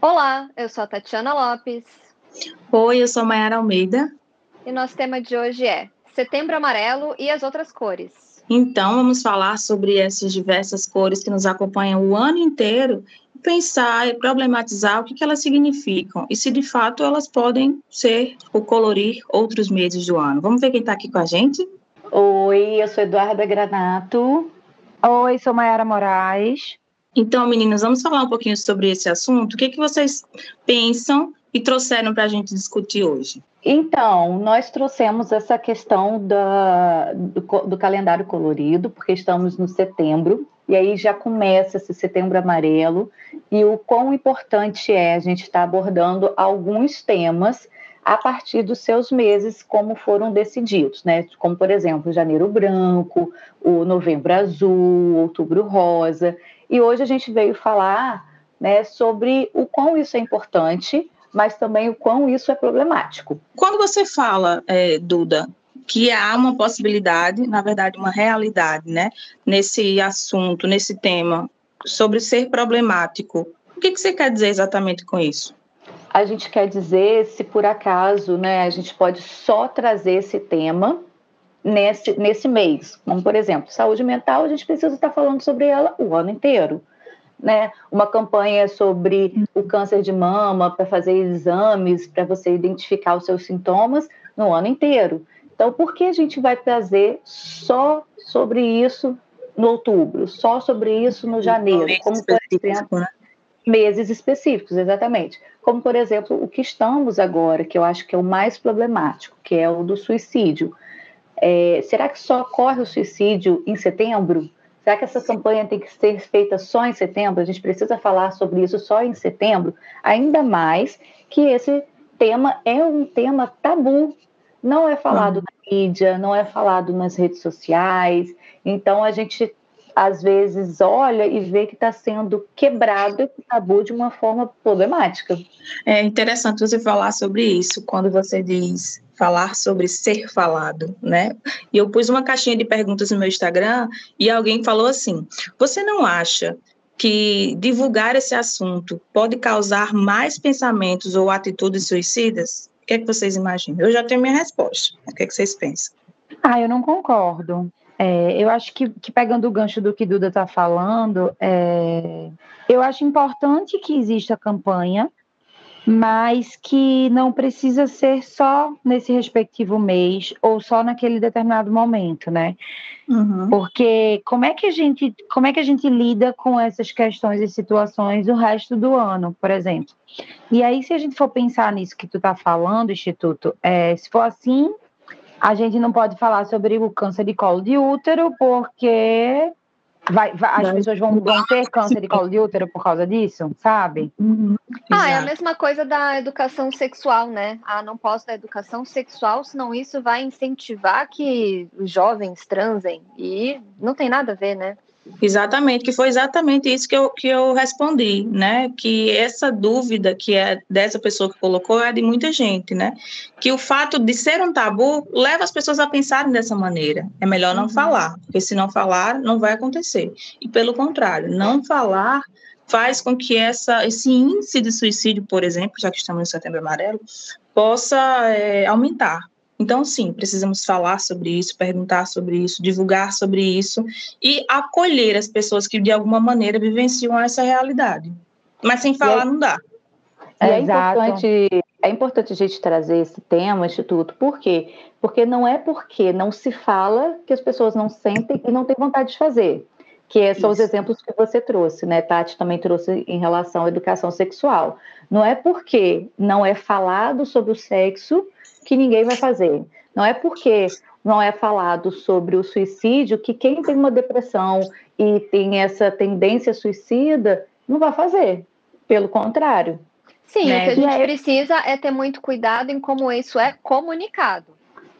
Olá, eu sou a Tatiana Lopes. Oi, eu sou a Mayara Almeida. E nosso tema de hoje é Setembro Amarelo e as outras cores. Então, vamos falar sobre essas diversas cores que nos acompanham o ano inteiro e pensar e problematizar o que, que elas significam e se de fato elas podem ser ou colorir outros meses do ano. Vamos ver quem está aqui com a gente? Oi, eu sou Eduarda Granato. Oi, sou Mayara Moraes. Então, meninas, vamos falar um pouquinho sobre esse assunto. O que, que vocês pensam e trouxeram para a gente discutir hoje? Então, nós trouxemos essa questão da, do, do, calendário colorido, porque estamos no setembro, e aí já começa esse setembro amarelo, e o quão importante é a gente estar tá abordando alguns temas a partir dos seus meses, como foram decididos, né? Como, por exemplo, janeiro branco, o novembro azul, outubro rosa. E hoje a gente veio falar né, sobre o quão isso é importante, mas também o quão isso é problemático. Quando você fala, é, Duda, que há uma possibilidade, na verdade, uma realidade, né, nesse assunto, nesse tema, sobre ser problemático, o que, que você quer dizer exatamente com isso? A gente quer dizer se por acaso né, a gente pode só trazer esse tema nesse, nesse mês. Como, por exemplo, saúde mental, a gente precisa estar falando sobre ela o ano inteiro. Né? Uma campanha sobre o câncer de mama para fazer exames, para você identificar os seus sintomas no ano inteiro. Então, por que a gente vai trazer só sobre isso no outubro, só sobre isso no janeiro? Como, por exemplo, né? meses específicos, exatamente. Como, por exemplo, o que estamos agora, que eu acho que é o mais problemático, que é o do suicídio. É, será que só ocorre o suicídio em setembro? Será que essa campanha tem que ser feita só em setembro? A gente precisa falar sobre isso só em setembro? Ainda mais que esse tema é um tema tabu. Não é falado uhum. na mídia, não é falado nas redes sociais. Então a gente às vezes olha e vê que está sendo quebrado esse tabu de uma forma problemática. É interessante você falar sobre isso quando você diz falar sobre ser falado, né? E eu pus uma caixinha de perguntas no meu Instagram e alguém falou assim: você não acha que divulgar esse assunto pode causar mais pensamentos ou atitudes suicidas? O que é que vocês imaginam? Eu já tenho minha resposta. O que é que vocês pensam? Ah, eu não concordo. É, eu acho que, que, pegando o gancho do que Duda está falando, é, eu acho importante que exista campanha, mas que não precisa ser só nesse respectivo mês ou só naquele determinado momento, né? Uhum. Porque como é que a gente como é que a gente lida com essas questões e situações o resto do ano, por exemplo? E aí, se a gente for pensar nisso que tu está falando, Instituto, é, se for assim, a gente não pode falar sobre o câncer de colo de útero, porque vai, vai, as pessoas vão, vão, ter câncer de colo de útero por causa disso, sabe? Uhum. Ah, é a mesma coisa da educação sexual, né? Ah, não posso dar educação sexual, senão isso vai incentivar que os jovens transem. E não tem nada a ver, né? Exatamente, que foi exatamente isso que eu, que eu respondi, né? Que essa dúvida que é dessa pessoa que colocou é de muita gente, né? Que o fato de ser um tabu leva as pessoas a pensarem dessa maneira. É melhor não uhum. falar, porque se não falar, não vai acontecer. E pelo contrário, não falar faz com que essa, esse índice de suicídio, por exemplo, já que estamos no setembro amarelo, possa é, aumentar. Então, sim, precisamos falar sobre isso, perguntar sobre isso, divulgar sobre isso e acolher as pessoas que, de alguma maneira, vivenciam essa realidade. Mas sem falar, é, não dá. É importante, é importante a gente trazer esse tema, Instituto, por quê? Porque não é porque não se fala que as pessoas não sentem e não têm vontade de fazer. Que são Isso. os exemplos que você trouxe, né? Tati também trouxe em relação à educação sexual. Não é porque não é falado sobre o sexo que ninguém vai fazer. Não é porque não é falado sobre o suicídio que quem tem uma depressão e tem essa tendência suicida não vai fazer. Pelo contrário. Sim, né? o que a gente precisa é ter muito cuidado em como isso é comunicado.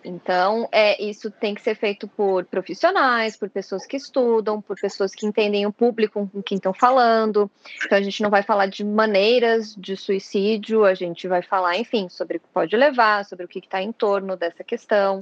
Então, é, isso tem que ser feito por profissionais, por pessoas que estudam, por pessoas que entendem o público com quem estão falando. Então, a gente não vai falar de maneiras de suicídio, a gente vai falar, enfim, sobre o que pode levar, sobre o que está em torno dessa questão,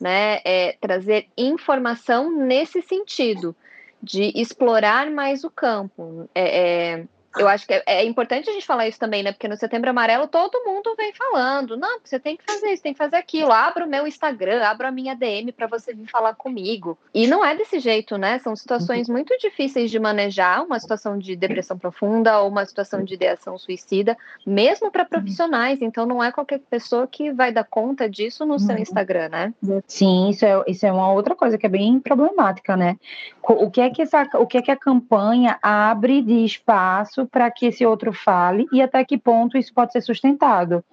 né? É, trazer informação nesse sentido, de explorar mais o campo. É, é eu acho que é, é, importante a gente falar isso também, né? Porque no Setembro Amarelo todo mundo vem falando, não, você tem que fazer isso, tem que fazer aquilo. Abra o meu Instagram, abra a minha DM para você vir falar comigo. E não é desse jeito, né? São situações uhum. muito difíceis de manejar, uma situação de depressão profunda ou uma situação de ideação suicida, mesmo para uhum. profissionais. Então não é qualquer pessoa que vai dar conta disso no seu uhum. Instagram, né? Sim, isso é, isso é uma outra coisa que é bem problemática, né? O que é que essa, o que é que a campanha abre de espaço para que esse outro fale e até que ponto isso pode ser sustentado.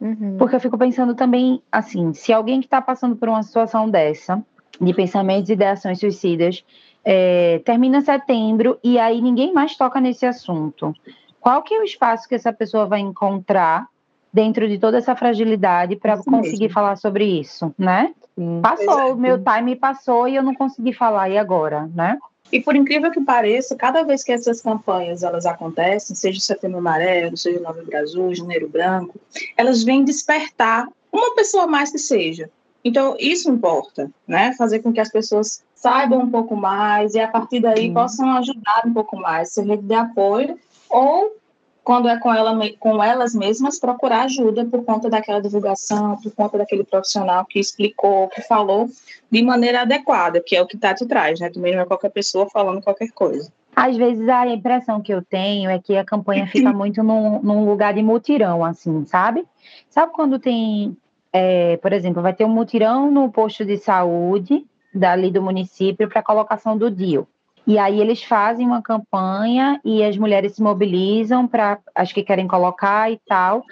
Uhum. Porque eu fico pensando também, assim, se alguém que está passando por uma situação dessa, de pensamentos e ideações suicidas, é, termina setembro e aí ninguém mais toca nesse assunto. Qual que é o espaço que essa pessoa vai encontrar dentro de toda essa fragilidade para conseguir mesmo. falar sobre isso, né? Sim, passou, o meu time passou e eu não consegui falar, e agora, né? E por incrível que pareça, cada vez que essas campanhas elas acontecem, seja Setembro Amarelo, seja Novembro Azul, Janeiro Branco, elas vêm despertar uma pessoa mais que seja. Então, isso importa, né? Fazer com que as pessoas saibam um pouco mais e, a partir daí, possam ajudar um pouco mais, ser rede de apoio ou quando é com, ela, com elas mesmas, procurar ajuda por conta daquela divulgação, por conta daquele profissional que explicou, que falou de maneira adequada, que é o que Tati traz, né? Também não é qualquer pessoa falando qualquer coisa. Às vezes a impressão que eu tenho é que a campanha fica muito num, num lugar de mutirão, assim, sabe? Sabe quando tem, é, por exemplo, vai ter um mutirão no posto de saúde dali do município para colocação do DIU. E aí eles fazem uma campanha e as mulheres se mobilizam para as que querem colocar e tal.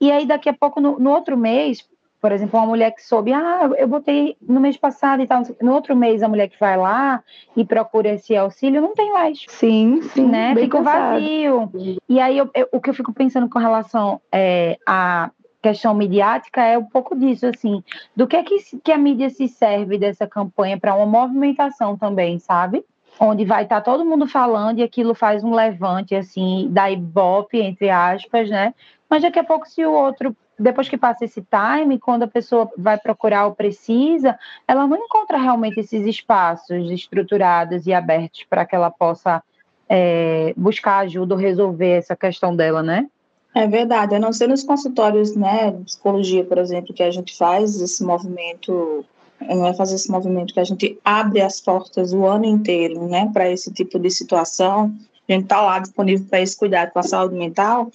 E aí daqui a pouco, no, no, outro mês, por exemplo, uma mulher que soube, ah, eu botei no mês passado e tal. No outro mês, a mulher que vai lá e procura esse auxílio, não tem mais. Sim, sim. Né? Fica vazio. E aí eu, eu, o que eu fico pensando com relação é, a questão midiática é um pouco disso, assim, do que é que, que a mídia se serve dessa campanha para uma movimentação também, sabe? Onde vai estar tá todo mundo falando e aquilo faz um levante, assim, da ibope, entre aspas, né? Mas daqui a pouco, se o outro, depois que passa esse time, quando a pessoa vai procurar ou precisa, ela não encontra realmente esses espaços estruturados e abertos para que ela possa é, buscar ajuda ou resolver essa questão dela, né? É verdade, a não ser nos consultórios, né, de psicologia, por exemplo, que a gente faz esse movimento é fazer esse movimento que a gente abre as portas o ano inteiro, né, para esse tipo de situação. A gente está lá disponível para esse cuidado com a saúde mental.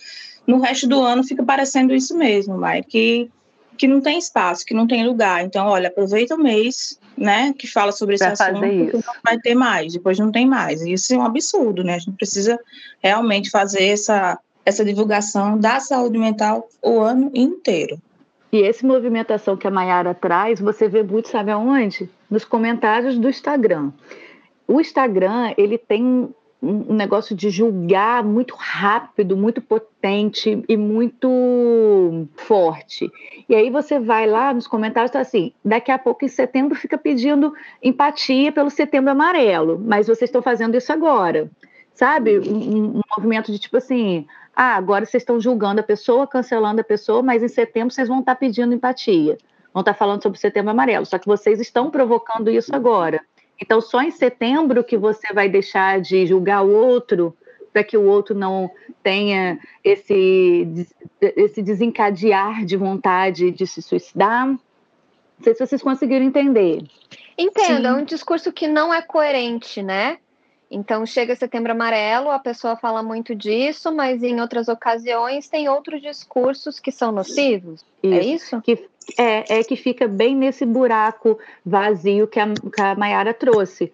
No resto do ano fica parecendo isso mesmo, mas que que não tem espaço, que não tem lugar. Então, olha, aproveita o mês, né, que fala sobre esse assunto, porque não vai ter mais, depois não tem mais. Isso é um absurdo, né? A gente precisa realmente fazer essa essa divulgação da saúde mental o ano inteiro. E esse movimentação que a Mayara traz, você vê muito, sabe aonde? Nos comentários do Instagram. O Instagram, ele tem um negócio de julgar muito rápido, muito potente e muito forte. E aí você vai lá nos comentários, tá assim, daqui a pouco em setembro fica pedindo empatia pelo setembro amarelo, mas vocês estão fazendo isso agora. Sabe? Um, um movimento de tipo assim, ah, agora vocês estão julgando a pessoa, cancelando a pessoa, mas em setembro vocês vão estar pedindo empatia. Vão estar falando sobre o setembro amarelo. Só que vocês estão provocando isso agora. Então, só em setembro que você vai deixar de julgar o outro, para que o outro não tenha esse, esse desencadear de vontade de se suicidar. Não sei se vocês conseguiram entender. Entendo, é um discurso que não é coerente, né? Então, chega setembro amarelo, a pessoa fala muito disso, mas em outras ocasiões tem outros discursos que são nocivos. Isso. É isso? Que, é, é que fica bem nesse buraco vazio que a, que a Mayara trouxe.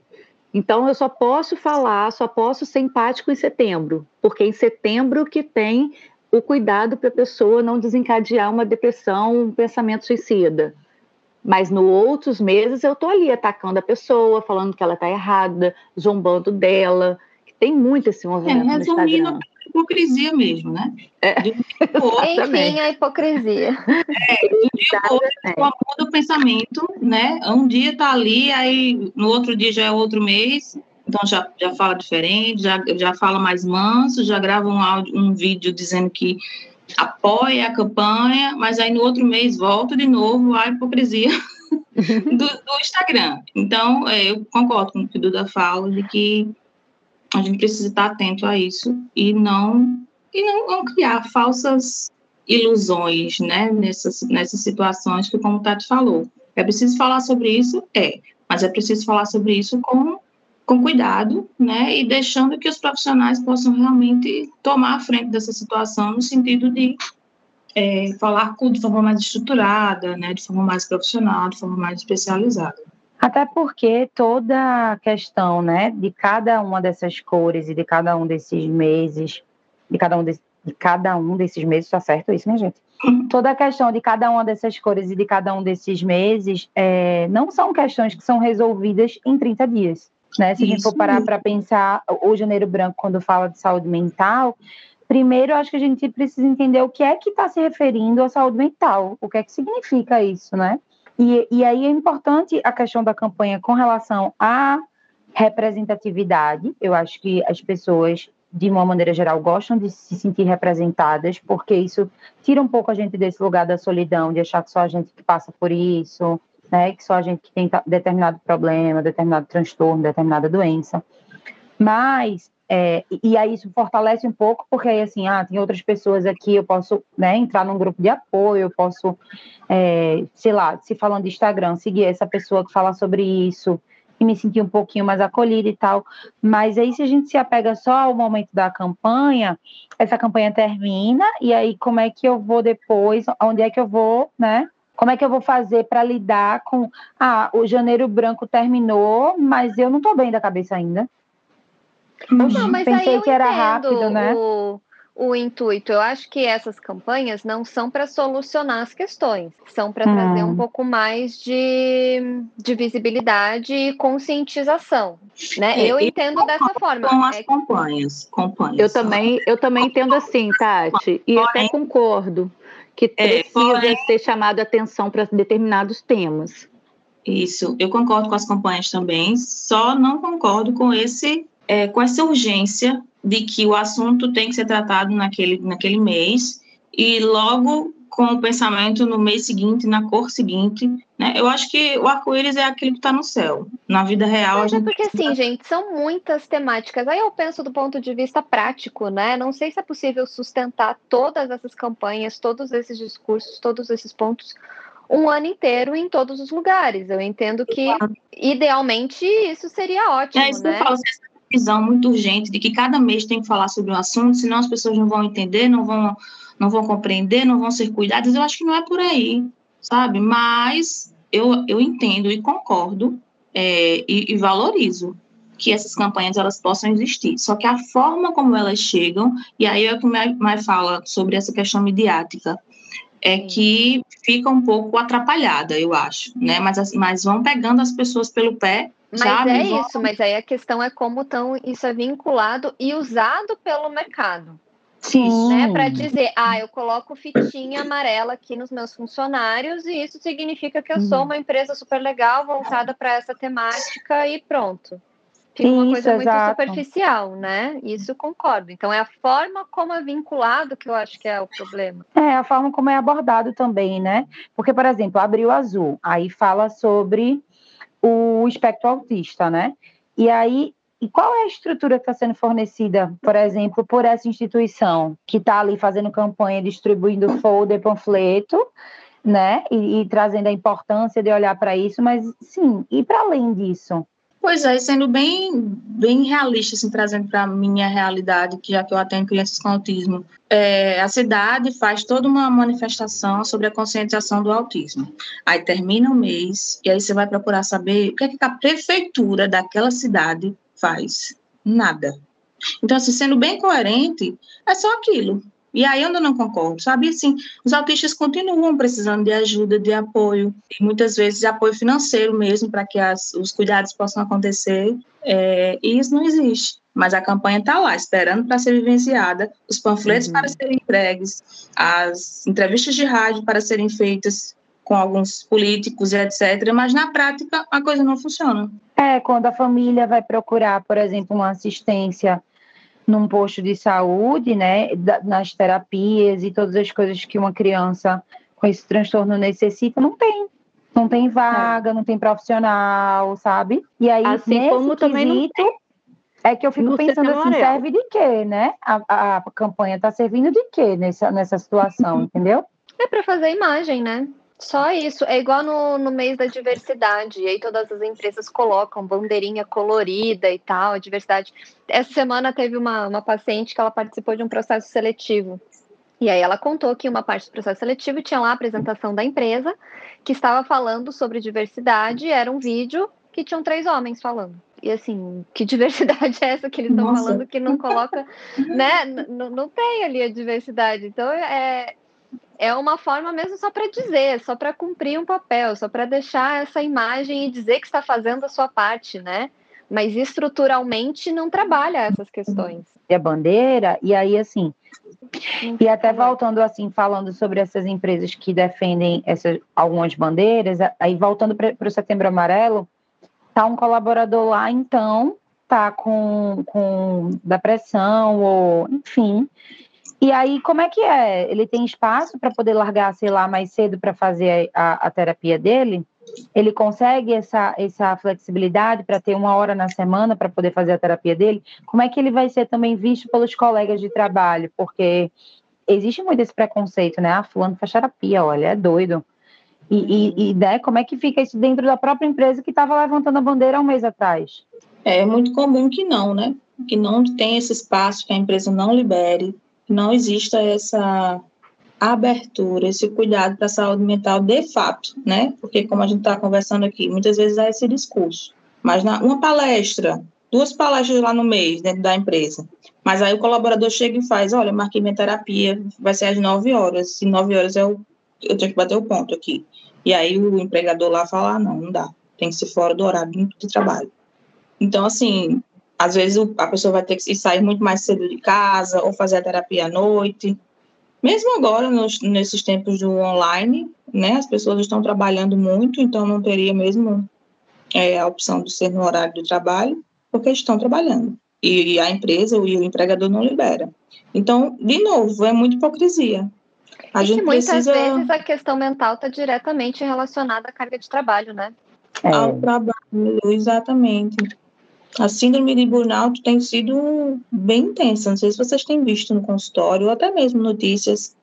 Então, eu só posso falar, só posso ser empático em setembro, porque em setembro que tem o cuidado para a pessoa não desencadear uma depressão, um pensamento suicida. Mas no outros meses eu tô ali atacando a pessoa, falando que ela tá errada, zombando dela. Tem muito esse movimento é, no Instagram. hipocrisia mesmo, né? É. Enfim, a hipocrisia. É, de um dia outro, muda o pensamento, né? Um dia tá ali, aí no outro dia já é outro mês, então já, já fala diferente, já, já fala mais manso, já grava um, áudio, um vídeo dizendo que apoia a campanha, mas aí no outro mês volta de novo a hipocrisia do, do, Instagram. Então, é, eu concordo com o que o Duda fala, de que A gente precisa estar atento a isso e não e não, não criar falsas ilusões, né, nessas, nessas situações que, como o Tati falou, é preciso falar sobre isso? É, mas é preciso falar sobre isso com, com cuidado, né, e deixando que os profissionais possam realmente tomar a frente dessa situação no sentido de é, falar de forma mais estruturada, né, de forma mais profissional, de forma mais especializada. Até porque toda a questão, né, de cada uma dessas cores e de cada um desses meses, de cada um, de, de cada um desses meses, tá certo isso, minha gente? Uhum. Toda a questão de cada uma dessas cores e de cada um desses meses é, não são questões que são resolvidas em 30 dias. Né? Se a gente for parar para pensar, o Janeiro Branco, quando fala de saúde mental, primeiro acho que a gente precisa entender o que é que está se referindo à saúde mental, o que é que significa isso, né? E, e aí é importante a questão da campanha com relação à representatividade. Eu acho que as pessoas, de uma maneira geral, gostam de se sentir representadas, porque isso tira um pouco a gente desse lugar da solidão, de achar que só a gente que passa por isso, né, que só a gente que tem determinado problema, determinado transtorno, determinada doença. Mas é, e aí isso fortalece um pouco, porque aí assim, ah, tem outras pessoas aqui, eu posso né, entrar num grupo de apoio, eu posso, é, sei lá, se falando de Instagram, seguir essa pessoa que fala sobre isso e me sentir um pouquinho mais acolhida e tal. Mas aí se a gente se apega só ao momento da campanha, essa campanha termina, e aí como é que eu vou depois, onde é que eu vou, né? Como é que eu vou fazer para lidar com, ah, o janeiro branco terminou, mas eu não estou bem da cabeça ainda. Não, mas Pensei aí eu que era rápido, né? O, o intuito. Eu acho que essas campanhas não são para solucionar as questões, são para hum. trazer um pouco mais de, de visibilidade e conscientização. Né? É, eu entendo dessa forma. Com as é... campanhas, campanhas. Eu também, eu também entendo assim, Tati, e Porém, até concordo que é, precisa é, ser chamado a atenção para determinados temas. Isso, eu concordo com as campanhas também, só não concordo com esse é, com essa urgência de que o assunto tem que ser tratado naquele, naquele mês e logo com o pensamento no mês seguinte, na cor seguinte, né? Eu acho que o arco-íris é aquilo que está no céu. Na vida real, Mas é gente... porque assim, gente, são muitas temáticas. Aí eu penso do ponto de vista prático, né? Não sei se é possível sustentar todas essas campanhas, todos esses discursos, todos esses pontos um ano inteiro em todos os lugares. Eu entendo que, idealmente, isso seria ótimo, é, isso né? Eu falo, visão muito urgente de que cada mês tem que falar sobre um assunto, senão as pessoas não vão entender, não vão, não vão compreender, não vão ser cuidadas. Eu acho que não é por aí, sabe? Mas eu, eu entendo e concordo é, e, e valorizo que essas campanhas elas possam existir. Só que a forma como elas chegam, e aí é o que mais, fala sobre essa questão midiática, é que fica um pouco atrapalhada, eu acho, né? Mas, assim, mas vão pegando as pessoas pelo pé mas Sabe? é isso, mas aí a questão é como tão, isso é vinculado e usado pelo mercado. Sim. Né, para dizer, ah, eu coloco fitinha amarela aqui nos meus funcionários e isso significa que eu sou uma empresa super legal voltada para essa temática e pronto. Fica uma coisa muito superficial, né? Isso concordo. Então é a forma como é vinculado que eu acho que é o problema. É, a forma como é abordado também, né? Porque, por exemplo, abriu azul, aí fala sobre o espectro autista, né? E aí, e qual é a estrutura que está sendo fornecida, por exemplo, por essa instituição que está ali fazendo campanha, distribuindo folder, panfleto, né? E, e trazendo a importância de olhar para isso, mas sim, e para além disso, Pois é, sendo bem, bem realista, assim, trazendo para a minha realidade, que já que eu atendo crianças com autismo, é, a cidade faz toda uma manifestação sobre a conscientização do autismo. Aí termina o mês, e aí você vai procurar saber o que, é que a prefeitura daquela cidade faz. Nada. Então, assim, sendo bem coerente, é só aquilo. E aí eu não concordo, sabe? Assim, os autistas continuam precisando de ajuda, de apoio, e muitas vezes de apoio financeiro mesmo, para que as, os cuidados possam acontecer, é, e isso não existe. Mas a campanha está lá, esperando para ser vivenciada, os panfletos uhum. para serem entregues, as entrevistas de rádio para serem feitas com alguns políticos etc. Mas na prática a coisa não funciona. É, quando a família vai procurar, por exemplo, uma assistência num posto de saúde, né, nas terapias e todas as coisas que uma criança com esse transtorno necessita, não tem. Não tem vaga, é. não tem profissional, sabe? E aí, assim como quesito, também não tem. É que eu fico pensando assim, amarelo. serve de quê, né? A, a campanha está servindo de quê nessa, nessa situação, entendeu? É para fazer imagem, né? Só isso. É igual no, no mês da diversidade. E aí todas as empresas colocam bandeirinha colorida e tal, diversidade. Essa semana teve uma, uma paciente que ela participou de um processo seletivo. E aí ela contou que uma parte do processo seletivo tinha lá a apresentação da empresa, que estava falando sobre diversidade, era um vídeo que tinham três homens falando. E assim, que diversidade é essa que eles estão falando que não coloca, né? não tem ali a diversidade. Então é, é uma forma mesmo só para dizer, só para cumprir um papel, só para deixar essa imagem e dizer que está fazendo a sua parte, né? Mas estruturalmente não trabalha essas questões. E a bandeira, e aí assim, e até voltando assim, falando sobre essas empresas que defendem essas, algumas bandeiras, aí voltando para o Setembro Amarelo, tá um colaborador lá, então, tá com, com depressão, ou enfim, e aí, como é que é? Ele tem espaço para poder largar, sei lá, mais cedo para fazer a, a, terapia dele? Ele consegue essa, essa flexibilidade para ter uma hora na semana para poder fazer a terapia dele? Como é que ele vai ser também visto pelos colegas de trabalho? Porque existe muito esse preconceito, né? Ah, fulano faz terapia, olha, é doido. E, e, e né, como é que fica isso dentro da própria empresa que estava levantando a bandeira há um mês atrás? É muito comum que não, né? Que não tem esse espaço, que a empresa não libere não exista essa abertura, esse cuidado para a saúde mental de fato, né? Porque como a gente está conversando aqui, muitas vezes há esse discurso. Mas na, uma palestra, duas palestras lá no mês dentro da empresa, mas aí o colaborador chega e faz, olha, marquei minha terapia, vai ser às 9 horas, se 9 horas eu, eu tenho que bater o ponto aqui. E aí o empregador lá fala, ah, não, não dá, tem que ser fora do horário de trabalho. Então, assim, às vezes a pessoa vai ter que sair muito mais cedo de casa ou fazer a terapia à noite. Mesmo agora, nos, nesses tempos do online, né, as pessoas estão trabalhando muito, então não teria mesmo é, a opção de ser no horário do trabalho, porque estão trabalhando. E a empresa e o empregador não libera. Então, de novo, é muita hipocrisia. A e gente muitas precisa... vezes a questão mental está diretamente relacionada à carga de trabalho, né? É. Ao trabalho, exatamente. A síndrome de burnout tem sido bem intensa. Não sei se vocês têm visto no consultório, ou até mesmo notícias.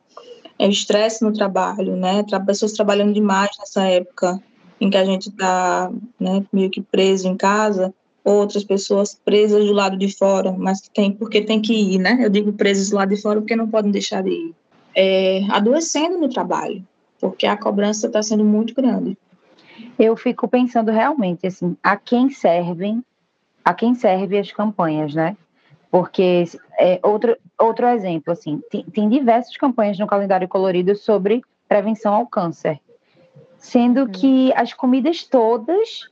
É o estresse no trabalho, né? Pessoas trabalhando demais nessa época em que a gente está né, meio que preso em casa, outras pessoas presas do lado de fora, mas que tem, porque tem que ir, né? Eu digo presas do lado de fora porque não podem deixar de ir. É, adoecendo no trabalho, porque a cobrança está sendo muito grande. Eu fico pensando realmente, assim, a quem servem a quem serve as campanhas, né? Porque é, outro, outro exemplo, assim, tem, tem diversas campanhas no calendário colorido sobre prevenção ao câncer, sendo que as comidas todas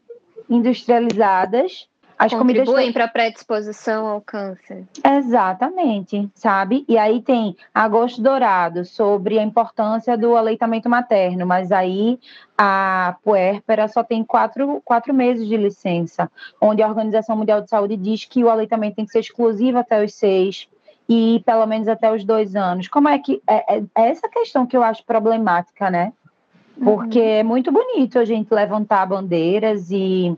industrializadas as contribuem para predisposição ao câncer. Exatamente, sabe? E aí tem agosto dourado sobre a importância do aleitamento materno, mas aí a puérpera só tem quatro, quatro meses de licença, onde a Organização Mundial de Saúde diz que o aleitamento tem que ser exclusivo até os seis e pelo menos até os dois anos. Como é que é, é, é essa questão que eu acho problemática, né? Porque uhum. é muito bonito a gente levantar bandeiras e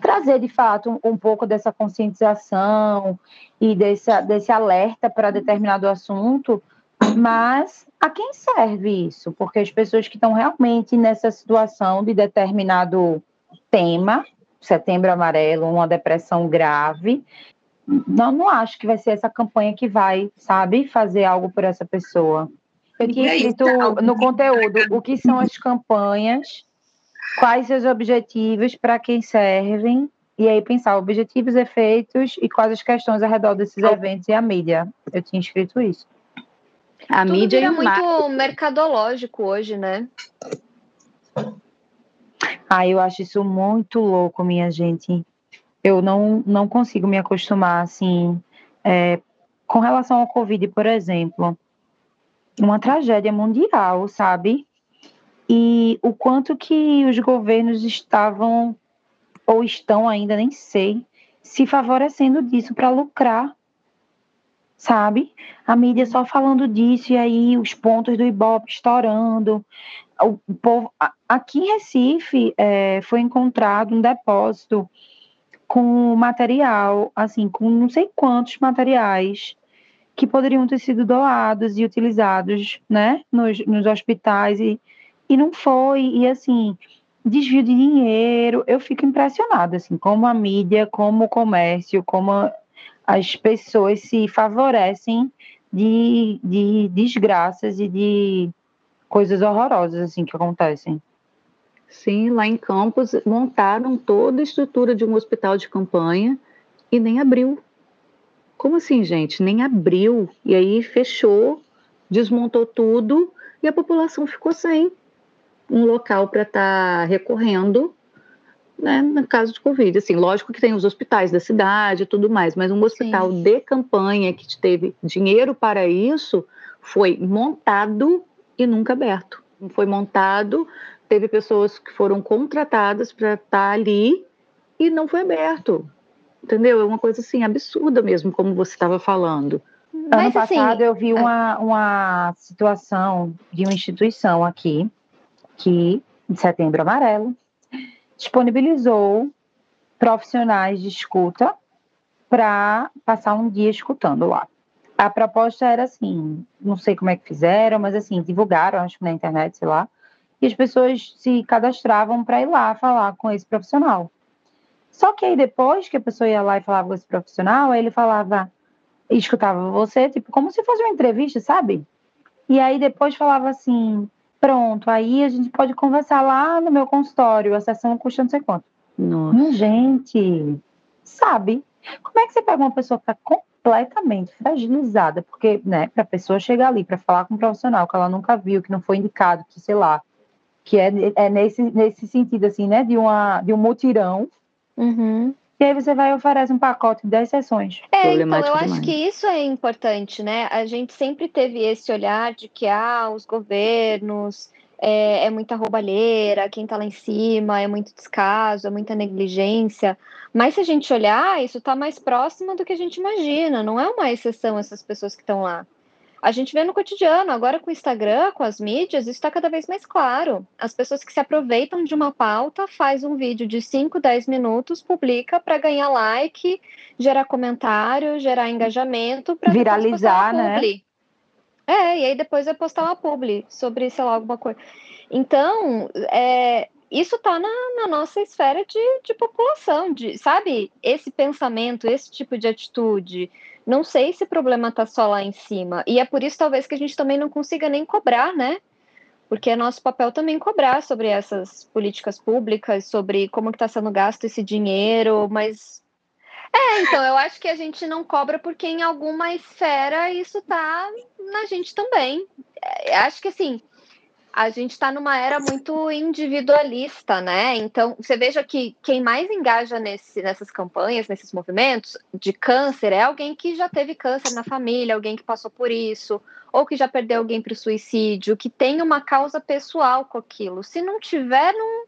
trazer de fato um, um pouco dessa conscientização e desse, desse alerta para determinado assunto, mas a quem serve isso? Porque as pessoas que estão realmente nessa situação de determinado tema, setembro amarelo, uma depressão grave, não, não acho que vai ser essa campanha que vai, sabe, fazer algo por essa pessoa. Eu tinha escrito no conteúdo o que são as campanhas quais seus objetivos, para quem servem, e aí pensar objetivos, efeitos e quais as questões ao redor desses eventos e a mídia. Eu tinha escrito isso. A Tudo mídia é muito marketing. mercadológico hoje, né? Ah, eu acho isso muito louco, minha gente. Eu não, não consigo me acostumar, assim, é, com relação ao Covid, por exemplo. Uma tragédia mundial, sabe? E o quanto que os governos estavam ou estão ainda nem sei se favorecendo disso para lucrar, sabe? A mídia só falando disso e aí os pontos do Ibope estourando. O povo aqui em Recife é, foi encontrado um depósito com material, assim, com não sei quantos materiais que poderiam ter sido doados e utilizados, né, nos, nos hospitais e, e não foi, e assim, desvio de dinheiro, eu fico impressionada, assim, como a mídia, como o comércio, como as pessoas se favorecem de, de desgraças e de coisas horrorosas, assim, que acontecem. Sim, lá em Campos montaram toda a estrutura de um hospital de campanha e nem abriu. Como assim, gente? Nem abriu. E aí fechou, desmontou tudo e a população ficou sem um local para estar tá recorrendo né, no caso de Covid. Assim, lógico que tem os hospitais da cidade e tudo mais, mas um hospital Sim. de campanha que teve dinheiro para isso foi montado e nunca aberto. Foi montado, teve pessoas que foram contratadas para estar tá ali e não foi aberto. Entendeu? É uma coisa assim absurda mesmo, como você estava falando. Mas, ano assim, passado assim, eu vi é uma, uma situação de uma instituição aqui, que, em setembro amarelo, disponibilizou profissionais de escuta para passar um dia escutando lá. A proposta era assim, não sei como é que fizeram, mas assim, divulgaram, acho que na internet, sei lá, e as pessoas se cadastravam para ir lá falar com esse profissional. Só que aí depois que a pessoa ia lá e falava com esse profissional, ele falava, escutava você, tipo, como se fosse uma entrevista, sabe? E aí depois falava assim, pronto, aí a gente pode conversar lá no meu consultório, a sessão custa não sei quanto. Nossa. Gente, sabe? Como é que você pega uma pessoa que está completamente fragilizada, porque, né, para a pessoa chegar ali para falar com um profissional que ela nunca viu, que não foi indicado, que sei lá, que é, é nesse, nesse sentido, assim, né, de, uma, de um mutirão. Uhum. E aí você vai e oferece um pacote de 10 sessões. É, então eu demais. acho que isso é importante, né? A gente sempre teve esse olhar de que, ah, os governos, é, é, muita roubalheira, quem está lá em cima é muito descaso, é muita negligência. Mas se a gente olhar, isso está mais próximo do que a gente imagina, não é uma exceção essas pessoas que estão lá a gente vê no cotidiano, agora com o Instagram, com as mídias, isso está cada vez mais claro. As pessoas que se aproveitam de uma pauta, faz um vídeo de 5, 10 minutos, publica para ganhar like, gerar comentário, gerar engajamento, para viralizar, né? É, e aí depois vai postar uma publi sobre, sei lá, alguma coisa. Então, é, isso está na, na, nossa esfera de, de população, de, sabe? Esse pensamento, esse tipo de atitude, não sei se o problema está só lá em cima. E é por isso, talvez, que a gente também não consiga nem cobrar, né? Porque é nosso papel também cobrar sobre essas políticas públicas, sobre como está sendo gasto esse dinheiro, mas. É, então, eu acho que a gente não cobra porque em alguma esfera isso está na gente também. É, acho que assim, a gente está numa era muito individualista, né? Então, você veja que quem mais engaja nesse, nessas campanhas, nesses movimentos de câncer, é alguém que já teve câncer na família, alguém que passou por isso, ou que já perdeu alguém para o suicídio, que tem uma causa pessoal com aquilo. Se não tiver, não.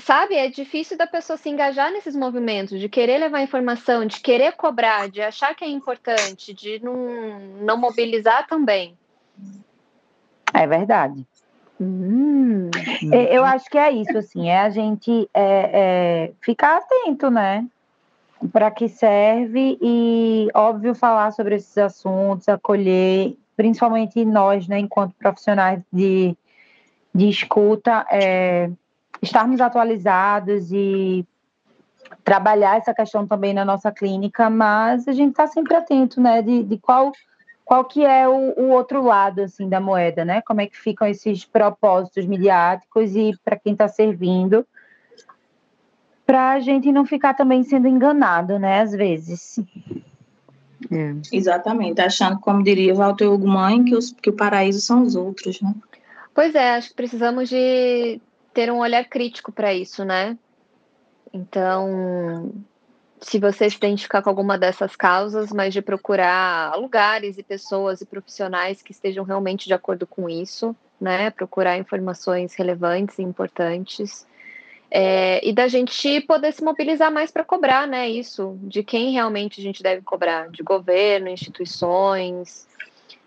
Sabe, é difícil da pessoa se engajar nesses movimentos, de querer levar informação, de querer cobrar, de achar que é importante, de não, não mobilizar também. É verdade. Hum. Eu acho que é isso, assim, é a gente é, é ficar atento, né? Para que serve e, óbvio, falar sobre esses assuntos, acolher, principalmente nós, né, enquanto profissionais de, de escuta, é, estarmos atualizados e trabalhar essa questão também na nossa clínica, mas a gente está sempre atento, né, de, de qual qual que é o, o, outro lado assim da moeda, né? Como é que ficam esses propósitos midiáticos e para quem está servindo, para a gente não ficar também sendo enganado, né? Às vezes. É. Exatamente, achando, como diria Walter Hugo Mãe, que, os, que o paraíso são os outros, né? Pois é, acho que precisamos de ter um olhar crítico para isso, né? Então, se você se identificar com alguma dessas causas, mas de procurar lugares e pessoas e profissionais que estejam realmente de acordo com isso, né? Procurar informações relevantes e importantes. É, e da gente poder se mobilizar mais para cobrar, né? Isso, de quem realmente a gente deve cobrar, de governo, instituições,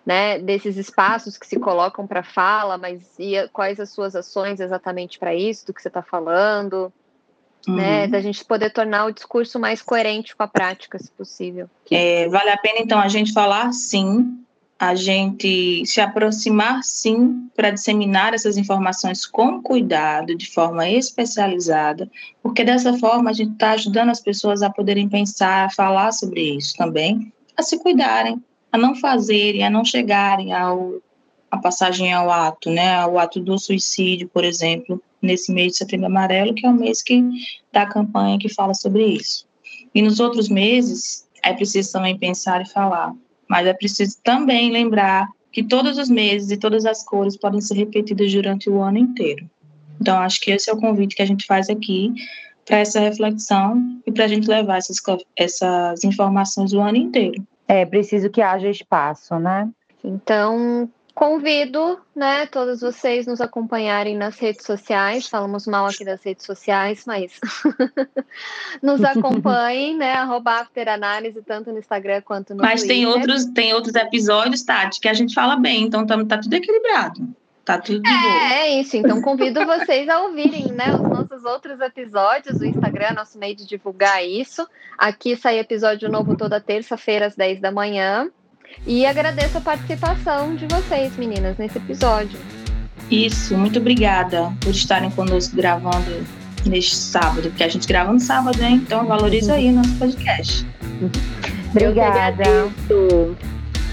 né? Desses espaços que se colocam para fala, mas e quais as suas ações exatamente para isso, do que você está falando uhum. né? Da gente poder tornar o discurso mais coerente com a prática, se possível. É, vale a pena, então, a gente falar sim, a gente se aproximar sim para disseminar essas informações com cuidado, de forma especializada, porque dessa forma a gente está ajudando as pessoas a poderem pensar, a falar sobre isso também, a se cuidarem, a não fazerem, a não chegarem ao a passagem ao ato, né, ao ato do suicídio, por exemplo, nesse mês de setembro amarelo, que é o mês que da campanha que fala sobre isso. E nos outros meses é preciso também pensar e falar, mas é preciso também lembrar que todos os meses e todas as cores podem ser repetidas durante o ano inteiro. Então, acho que esse é o convite que a gente faz aqui para essa reflexão e para a gente levar essas, essas informações o ano inteiro. É preciso que haja espaço, né? Então, convido, né, todos vocês nos acompanharem nas redes sociais. Falamos mal aqui das redes sociais, mas nos acompanhem, né, arroba afteranálise, tanto no Instagram quanto no mas Twitter. Mas tem outros, tem outros episódios, Tati, que a gente fala bem, então tá, tá tudo equilibrado. Tá tudo de é, boa. É isso, então convido vocês a ouvirem, né, os nossos outros episódios. O Instagram é nosso meio de divulgar isso. Aqui sai episódio novo toda terça-feira às 10 da manhã. E agradeço a participação de vocês, meninas, nesse episódio. Isso, muito obrigada por estarem conosco gravando neste sábado, porque a gente grava no sábado, hein? Então valoriza aí o nosso podcast. Obrigada.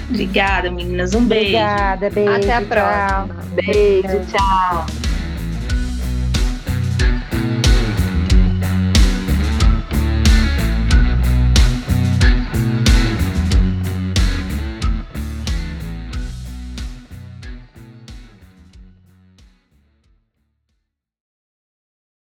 Obrigada, meninas. Um beijo. Obrigada, beijo. Até a próxima. Beijo, tchau.